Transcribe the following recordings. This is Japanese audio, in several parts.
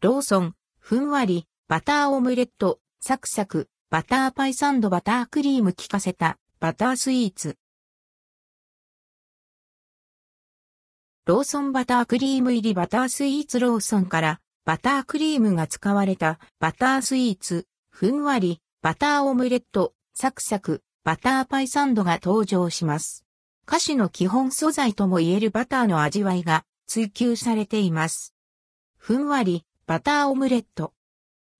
ローソン、ふんわり、バターオムレット、サクサク、バターパイサンドバタークリーム効かせた、バタースイーツ。ローソンバタークリーム入りバタースイーツローソンからバタークリームが使われたバタースイーツ、ふんわり、バターオムレット、サクサク、バターパイサンドが登場します。菓子の基本素材とも言えるバターの味わいが追求されています。ふんわり、バターオムレット。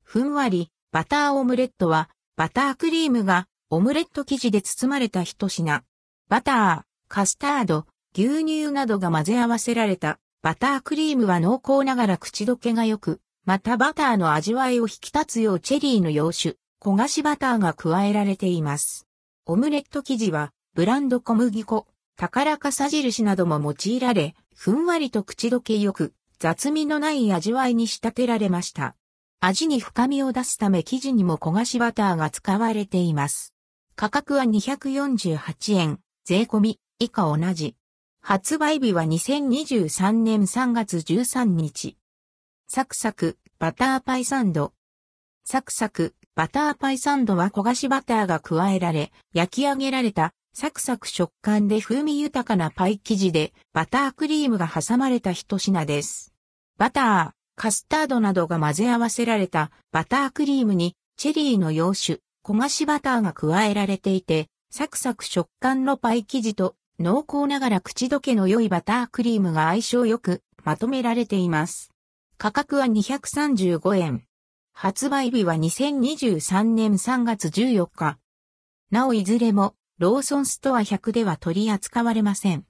ふんわり、バターオムレットは、バタークリームがオムレット生地で包まれた一品。バター、カスタード、牛乳などが混ぜ合わせられたバタークリームは濃厚ながら口どけが良く、またバターの味わいを引き立つようチェリーの洋酒、焦がしバターが加えられています。オムレット生地は、ブランド小麦粉、宝かさ印なども用いられ、ふんわりと口どけ良く、雑味のない味わいに仕立てられました。味に深みを出すため生地にも焦がしバターが使われています。価格は248円、税込み、以下同じ。発売日は2023年3月13日。サクサク、バターパイサンド。サクサク、バターパイサンドは焦がしバターが加えられ、焼き上げられたサクサク食感で風味豊かなパイ生地でバタークリームが挟まれた一品です。バター、カスタードなどが混ぜ合わせられたバタークリームにチェリーの洋酒、焦がしバターが加えられていて、サクサク食感のパイ生地と濃厚ながら口どけの良いバタークリームが相性よくまとめられています。価格は235円。発売日は2023年3月14日。なおいずれもローソンストア100では取り扱われません。